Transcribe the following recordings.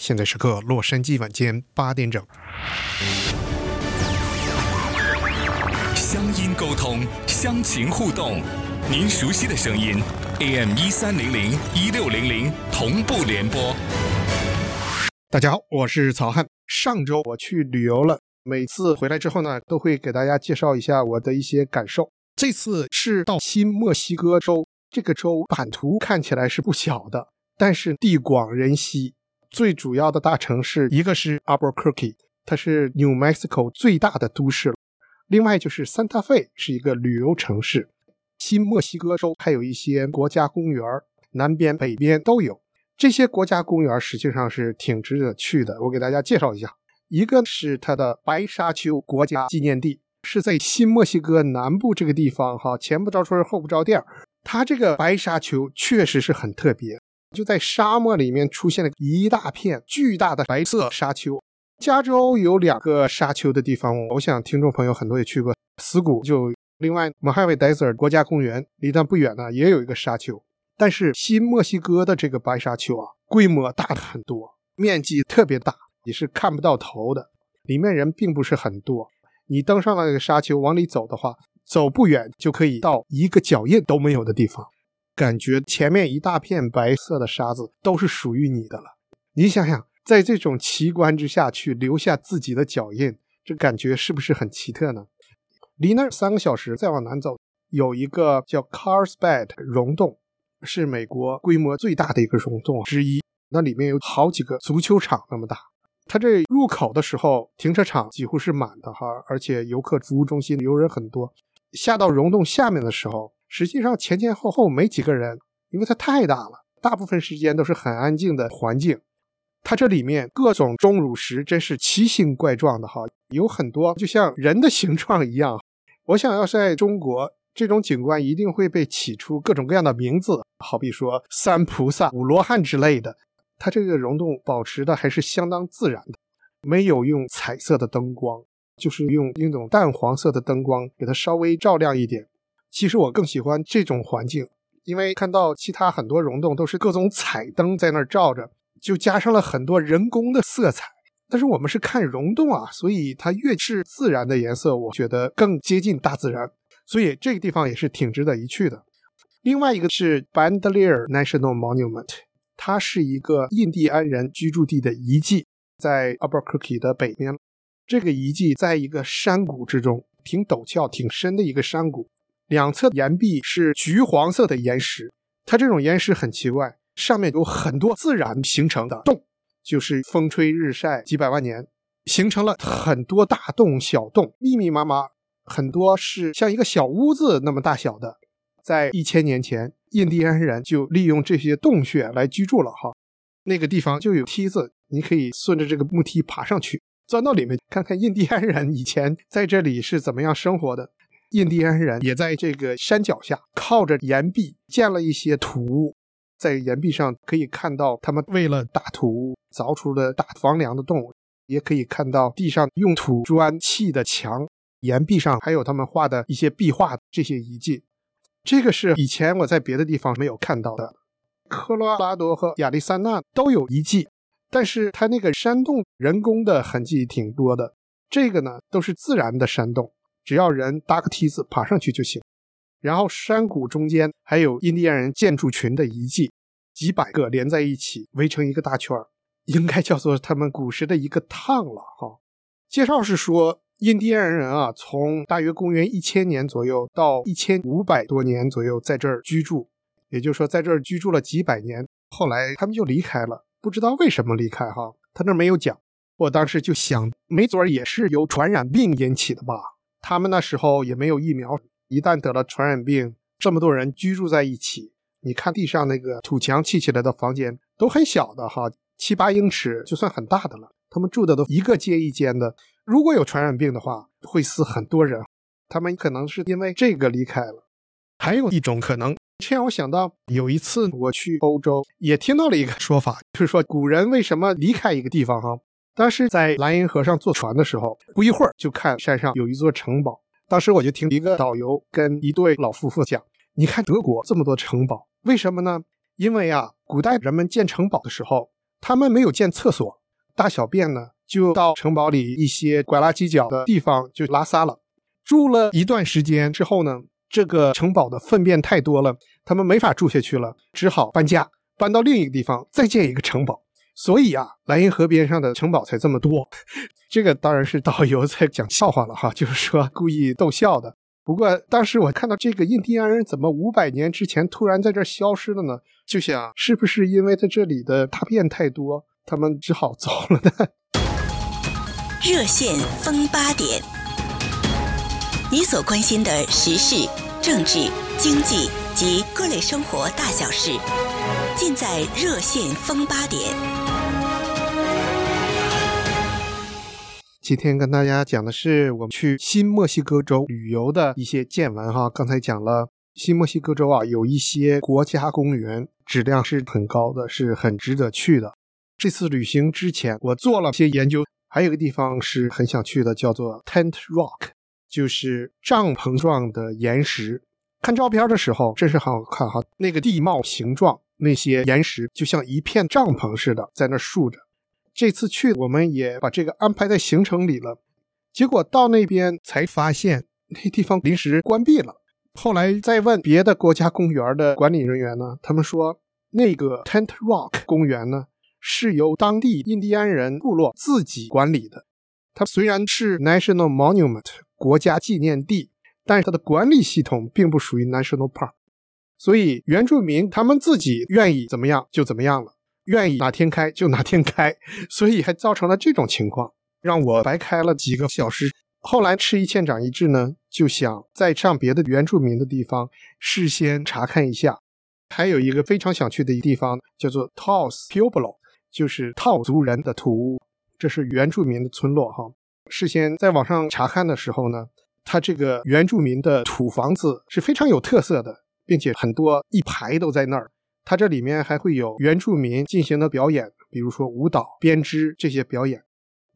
现在时刻洛杉矶晚间八点整。乡音沟通，乡情互动，您熟悉的声音，AM 一三零零一六零零同步联播。大家好，我是曹汉。上周我去旅游了，每次回来之后呢，都会给大家介绍一下我的一些感受。这次是到新墨西哥州，这个州版图看起来是不小的，但是地广人稀。最主要的大城市，一个是 Albuquerque，它是 New Mexico 最大的都市了。另外就是 Santa Fe 是一个旅游城市。新墨西哥州还有一些国家公园，南边、北边都有。这些国家公园实际上是挺值得去的。我给大家介绍一下，一个是它的白沙丘国家纪念地，是在新墨西哥南部这个地方。哈，前不着村后不着店它这个白沙丘确实是很特别。就在沙漠里面出现了一大片巨大的白色沙丘。加州有两个沙丘的地方，我想听众朋友很多也去过。死谷就另外 Mojave Desert 国家公园离它不远呢，也有一个沙丘。但是新墨西哥的这个白沙丘啊，规模大很多，面积特别大，你是看不到头的。里面人并不是很多。你登上了那个沙丘，往里走的话，走不远就可以到一个脚印都没有的地方。感觉前面一大片白色的沙子都是属于你的了。你想想，在这种奇观之下去留下自己的脚印，这感觉是不是很奇特呢？离那儿三个小时，再往南走，有一个叫 Carlsbad 溶洞，是美国规模最大的一个溶洞之一。那里面有好几个足球场那么大。它这入口的时候，停车场几乎是满的哈，而且游客服务中心游人很多。下到溶洞下面的时候。实际上前前后后没几个人，因为它太大了，大部分时间都是很安静的环境。它这里面各种钟乳石真是奇形怪状的哈，有很多就像人的形状一样。我想要在中国，这种景观一定会被起出各种各样的名字，好比说三菩萨、五罗汉之类的。它这个溶洞保持的还是相当自然的，没有用彩色的灯光，就是用那种淡黄色的灯光给它稍微照亮一点。其实我更喜欢这种环境，因为看到其他很多溶洞都是各种彩灯在那儿照着，就加上了很多人工的色彩。但是我们是看溶洞啊，所以它越是自然的颜色，我觉得更接近大自然。所以这个地方也是挺值得一去的。另外一个是 Bandelier National Monument，它是一个印第安人居住地的遗迹，在 Albuquerque 的北边。这个遗迹在一个山谷之中，挺陡峭、挺深的一个山谷。两侧岩壁是橘黄色的岩石，它这种岩石很奇怪，上面有很多自然形成的洞，就是风吹日晒几百万年，形成了很多大洞、小洞，密密麻麻，很多是像一个小屋子那么大小的。在一千年前，印第安人就利用这些洞穴来居住了哈。那个地方就有梯子，你可以顺着这个木梯爬上去，钻到里面，看看印第安人以前在这里是怎么样生活的。印第安人也在这个山脚下靠着岩壁建了一些土屋，在岩壁上可以看到他们为了打土屋凿出的大房梁的洞，也可以看到地上用土砖砌的墙，岩壁上还有他们画的一些壁画这些遗迹。这个是以前我在别的地方没有看到的。科罗拉多和亚利桑那都有遗迹，但是它那个山洞人工的痕迹挺多的，这个呢都是自然的山洞。只要人搭个梯子爬上去就行，然后山谷中间还有印第安人建筑群的遗迹，几百个连在一起围成一个大圈儿，应该叫做他们古时的一个趟了哈。介绍是说，印第安人啊，从大约公元一千年左右到一千五百多年左右在这儿居住，也就是说在这儿居住了几百年，后来他们就离开了，不知道为什么离开哈，他那没有讲。我当时就想，没准儿也是由传染病引起的吧。他们那时候也没有疫苗，一旦得了传染病，这么多人居住在一起，你看地上那个土墙砌起来的房间都很小的哈，七八英尺就算很大的了。他们住的都一个接一间的，如果有传染病的话，会死很多人。他们可能是因为这个离开了。还有一种可能，这让我想到有一次我去欧洲，也听到了一个说法，就是说古人为什么离开一个地方哈。当时在莱茵河上坐船的时候，不一会儿就看山上有一座城堡。当时我就听一个导游跟一对老夫妇讲：“你看德国这么多城堡，为什么呢？因为啊，古代人们建城堡的时候，他们没有建厕所，大小便呢就到城堡里一些拐拉犄角的地方就拉撒了。住了一段时间之后呢，这个城堡的粪便太多了，他们没法住下去了，只好搬家，搬到另一个地方再建一个城堡。所以啊，莱茵河边上的城堡才这么多。这个当然是导游在讲笑话了哈，就是说故意逗笑的。不过当时我看到这个印第安人怎么五百年之前突然在这儿消失了呢？就想是不是因为在这里的大便太多，他们只好走了呢？热线风八点，你所关心的时事、政治、经济及各类生活大小事，尽在热线风八点。今天跟大家讲的是我们去新墨西哥州旅游的一些见闻哈。刚才讲了新墨西哥州啊，有一些国家公园质量是很高的，是很值得去的。这次旅行之前，我做了些研究，还有一个地方是很想去的，叫做 Tent Rock，就是帐篷状的岩石。看照片的时候真是很好看哈，那个地貌形状，那些岩石就像一片帐篷似的在那竖着。这次去，我们也把这个安排在行程里了。结果到那边才发现，那地方临时关闭了。后来再问别的国家公园的管理人员呢，他们说那个 Tent Rock 公园呢是由当地印第安人部落自己管理的。它虽然是 National Monument 国家纪念地，但是它的管理系统并不属于 National Park，所以原住民他们自己愿意怎么样就怎么样了。愿意哪天开就哪天开，所以还造成了这种情况，让我白开了几个小时。后来吃一堑长一智呢，就想再上别的原住民的地方，事先查看一下。还有一个非常想去的一地方叫做 Taos Pueblo，就是套族人的土屋，这是原住民的村落哈。事先在网上查看的时候呢，它这个原住民的土房子是非常有特色的，并且很多一排都在那儿。它这里面还会有原住民进行的表演，比如说舞蹈、编织这些表演。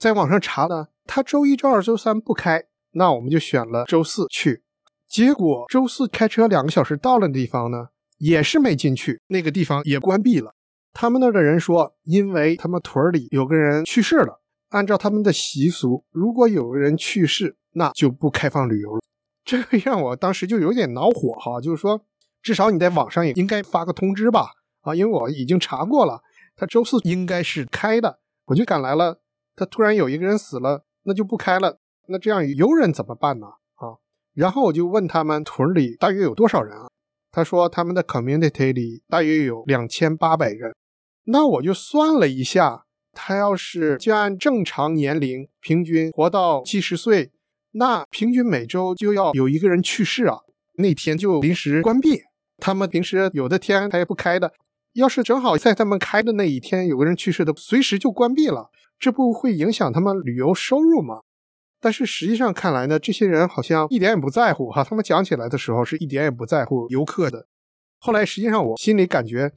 在网上查呢，它周一、周二、周三不开，那我们就选了周四去。结果周四开车两个小时到了地方呢，也是没进去，那个地方也关闭了。他们那儿的人说，因为他们屯里有个人去世了，按照他们的习俗，如果有个人去世，那就不开放旅游了。这个让我当时就有点恼火哈，就是说。至少你在网上也应该发个通知吧，啊，因为我已经查过了，他周四应该是开的，我就赶来了。他突然有一个人死了，那就不开了。那这样游人怎么办呢？啊，然后我就问他们屯里大约有多少人啊？他说他们的 community 里大约有两千八百人。那我就算了一下，他要是就按正常年龄平均活到七十岁，那平均每周就要有一个人去世啊。那天就临时关闭。他们平时有的天他也不开的，要是正好在他们开的那一天有个人去世的，随时就关闭了，这不会影响他们旅游收入吗？但是实际上看来呢，这些人好像一点也不在乎哈。他们讲起来的时候是一点也不在乎游客的。后来实际上我心里感觉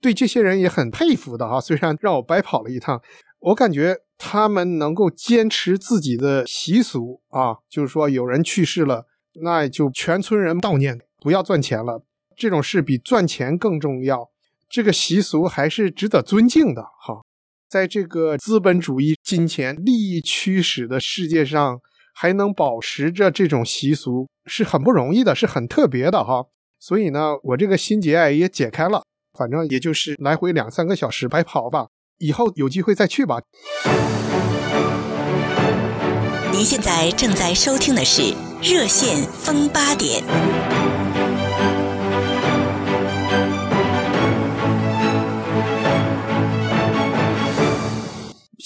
对这些人也很佩服的哈。虽然让我白跑了一趟，我感觉他们能够坚持自己的习俗啊，就是说有人去世了，那就全村人悼念，不要赚钱了。这种事比赚钱更重要，这个习俗还是值得尊敬的。哈，在这个资本主义、金钱、利益驱使的世界上，还能保持着这种习俗是很不容易的，是很特别的。哈，所以呢，我这个心结也解开了。反正也就是来回两三个小时白跑吧，以后有机会再去吧。您现在正在收听的是《热线风八点》。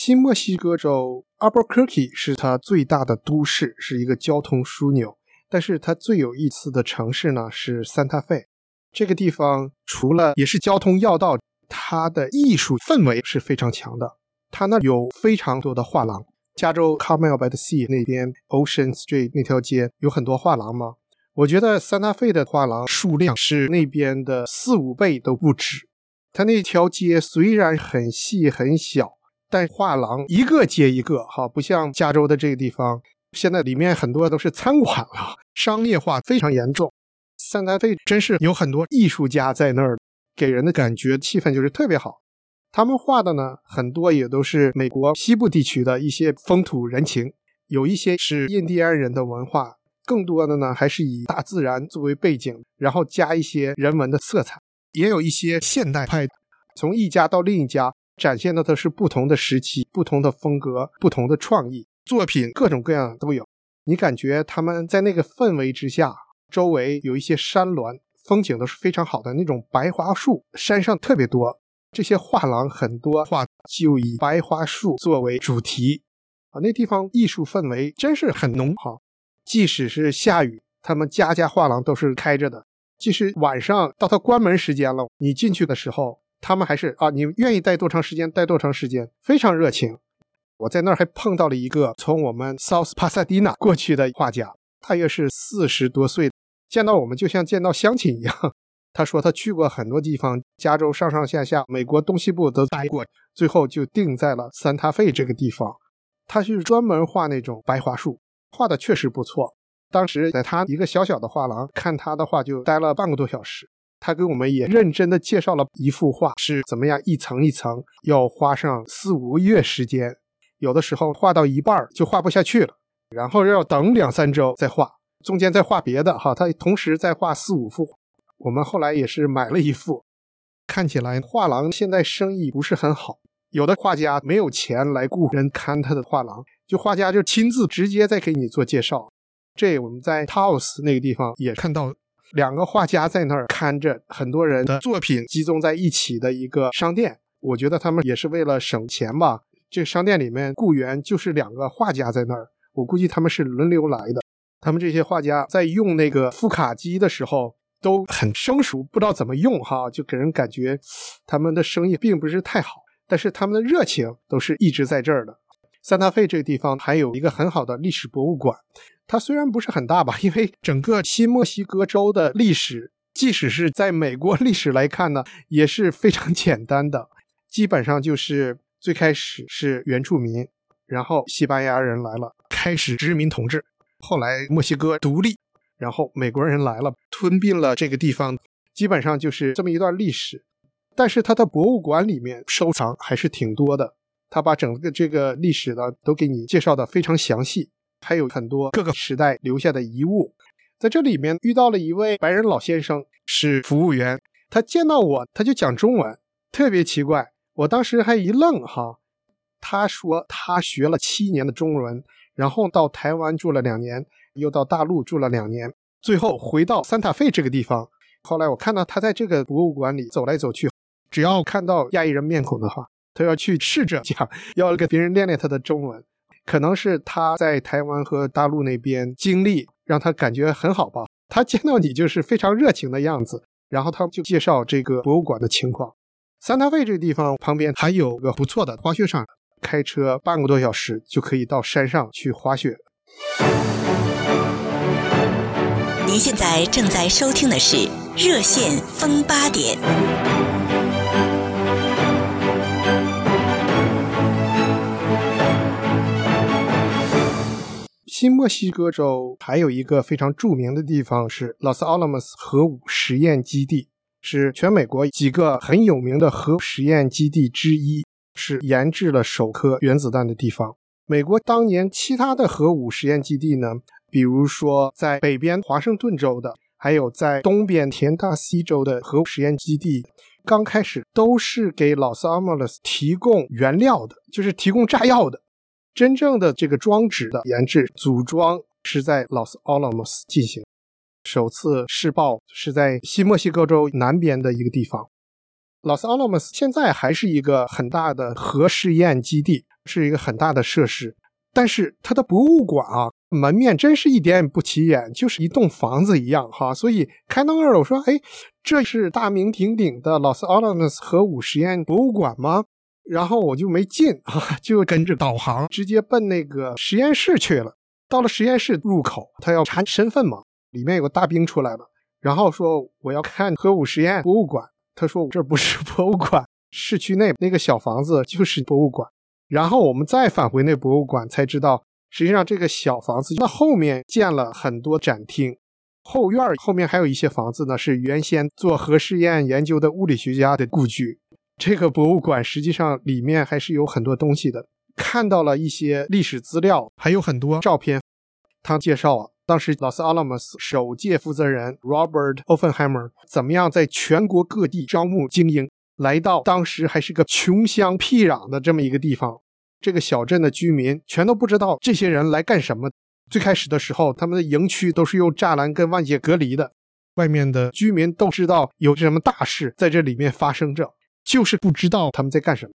新墨西哥州 Albuquerque 是它最大的都市，是一个交通枢纽。但是它最有意思的城市呢是 Santa Fe。这个地方除了也是交通要道，它的艺术氛围是非常强的。它那有非常多的画廊。加州 Carmel by the Sea 那边 Ocean Street 那条街有很多画廊吗？我觉得 Santa Fe 的画廊数量是那边的四五倍都不止。它那条街虽然很细很小。但画廊一个接一个，哈，不像加州的这个地方，现在里面很多都是餐馆了，商业化非常严重。三大费真是有很多艺术家在那儿，给人的感觉气氛就是特别好。他们画的呢，很多也都是美国西部地区的一些风土人情，有一些是印第安人的文化，更多的呢还是以大自然作为背景，然后加一些人文的色彩，也有一些现代派，从一家到另一家展现的都是不同的时期、不同的风格、不同的创意作品，各种各样都有。你感觉他们在那个氛围之下，周围有一些山峦，风景都是非常好的那种白桦树，山上特别多。这些画廊很多画就以白桦树作为主题啊，那地方艺术氛围真是很浓哈。即使是下雨，他们家家画廊都是开着的。即使晚上到他关门时间了，你进去的时候，他们还是啊，你愿意待多长时间待多长时间，非常热情。我在那儿还碰到了一个从我们 South Pasadena 过去的画家，大约是四十多岁，见到我们就像见到乡亲一样。他说他去过很多地方，加州上上下下，美国东西部都待过，最后就定在了三塔费这个地方。他是专门画那种白桦树，画的确实不错。当时在他一个小小的画廊看他的画，就待了半个多小时。他给我们也认真的介绍了一幅画是怎么样一层一层，要花上四五个月时间，有的时候画到一半就画不下去了，然后要等两三周再画，中间再画别的哈。他同时在画四五幅。我们后来也是买了一幅，看起来画廊现在生意不是很好，有的画家没有钱来雇人看他的画廊，就画家就亲自直接在给你做介绍。这我们在 Taos 那个地方也看到两个画家在那儿看着很多人的作品集中在一起的一个商店，我觉得他们也是为了省钱吧。这个商店里面雇员就是两个画家在那儿，我估计他们是轮流来的。他们这些画家在用那个副卡机的时候。都很生疏，不知道怎么用哈，就给人感觉他们的生意并不是太好。但是他们的热情都是一直在这儿的。三大费这个地方还有一个很好的历史博物馆，它虽然不是很大吧，因为整个新墨西哥州的历史，即使是在美国历史来看呢，也是非常 简单的。基本上就是最开始是原住民，然后西班牙人来了，开始殖民统治，后来墨西哥独立。然后美国人来了，吞并了这个地方，基本上就是这么一段历史。但是他的博物馆里面收藏还是挺多的，他把整个这个历史呢都给你介绍的非常详细，还有很多各个时代留下的遗物。在这里面遇到了一位白人老先生，是服务员，他见到我他就讲中文，特别奇怪，我当时还一愣哈。他说他学了七年的中文，然后到台湾住了两年。又到大陆住了两年，最后回到三塔费这个地方。后来我看到他在这个博物馆里走来走去，只要看到亚裔人面孔的话，他要去试着讲，要给别人练练他的中文。可能是他在台湾和大陆那边经历，让他感觉很好吧。他见到你就是非常热情的样子，然后他就介绍这个博物馆的情况。三塔费这个地方旁边还有个不错的滑雪场，开车半个多小时就可以到山上去滑雪。您现在正在收听的是《热线风八点》。新墨西哥州还有一个非常著名的地方是 Los Alamos 核武实验基地，是全美国几个很有名的核实验基地之一，是研制了首颗原子弹的地方。美国当年其他的核武实验基地呢？比如说，在北边华盛顿州的，还有在东边田纳西州的核武实验基地，刚开始都是给老斯阿莫斯提供原料的，就是提供炸药的。真正的这个装置的研制、组装是在老斯阿莫斯进行。首次试爆是在新墨西哥州南边的一个地方。老斯阿莫斯现在还是一个很大的核试验基地，是一个很大的设施。但是它的博物馆啊，门面真是一点也不起眼，就是一栋房子一样哈。所以开到那儿，我说：“哎，这是大名鼎鼎的 Los Alamos 核武实验博物馆吗？”然后我就没进啊，就跟着导航直接奔那个实验室去了。到了实验室入口，他要查身份嘛，里面有个大兵出来了，然后说：“我要看核武实验博物馆。”他说：“这不是博物馆，市区内那个小房子就是博物馆。”然后我们再返回那博物馆，才知道实际上这个小房子那后面建了很多展厅，后院后面还有一些房子呢，是原先做核试验研究的物理学家的故居。这个博物馆实际上里面还是有很多东西的，看到了一些历史资料，还有很多照片。他介绍啊，当时老斯阿拉莫斯首届负责人 Robert Oppenheimer 怎么样在全国各地招募精英，来到当时还是个穷乡僻壤的这么一个地方。这个小镇的居民全都不知道这些人来干什么。最开始的时候，他们的营区都是用栅栏跟外界隔离的，外面的居民都知道有什么大事在这里面发生着，就是不知道他们在干什么。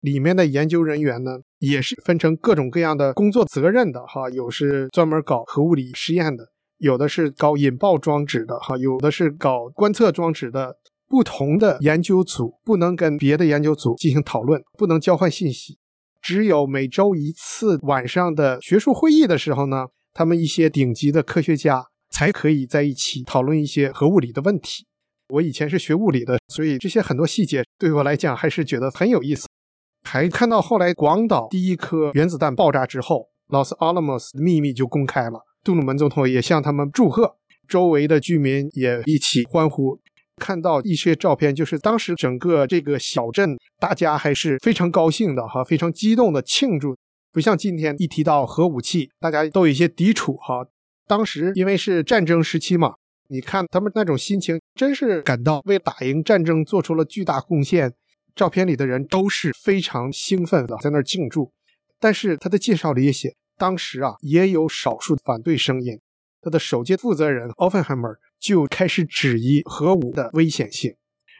里面的研究人员呢，也是分成各种各样的工作责任的哈，有是专门搞核物理实验的，有的是搞引爆装置的哈，有的是搞观测装置的。不同的研究组不能跟别的研究组进行讨论，不能交换信息。只有每周一次晚上的学术会议的时候呢，他们一些顶级的科学家才可以在一起讨论一些核物理的问题。我以前是学物理的，所以这些很多细节对我来讲还是觉得很有意思。还看到后来广岛第一颗原子弹爆炸之后，老斯阿拉莫斯的秘密就公开了，杜鲁门总统也向他们祝贺，周围的居民也一起欢呼。看到一些照片，就是当时整个这个小镇，大家还是非常高兴的哈，非常激动的庆祝。不像今天一提到核武器，大家都有一些抵触哈。当时因为是战争时期嘛，你看他们那种心情，真是感到为打赢战争做出了巨大贡献。照片里的人都是非常兴奋的，在那儿庆祝。但是他的介绍里也写，当时啊也有少数反对声音。他的首届负责人 Offenheimer 就开始质疑核武的危险性，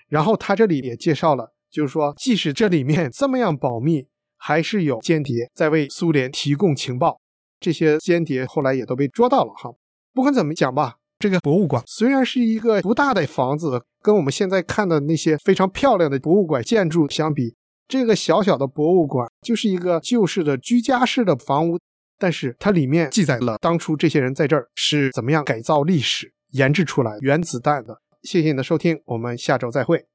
然后他这里也介绍了，就是说，即使这里面这么样保密，还是有间谍在为苏联提供情报。这些间谍后来也都被捉到了哈。不管怎么讲吧，这个博物馆虽然是一个不大的房子，跟我们现在看的那些非常漂亮的博物馆建筑相比，这个小小的博物馆就是一个旧式的居家式的房屋。但是它里面记载了当初这些人在这儿是怎么样改造历史、研制出来原子弹的。谢谢你的收听，我们下周再会。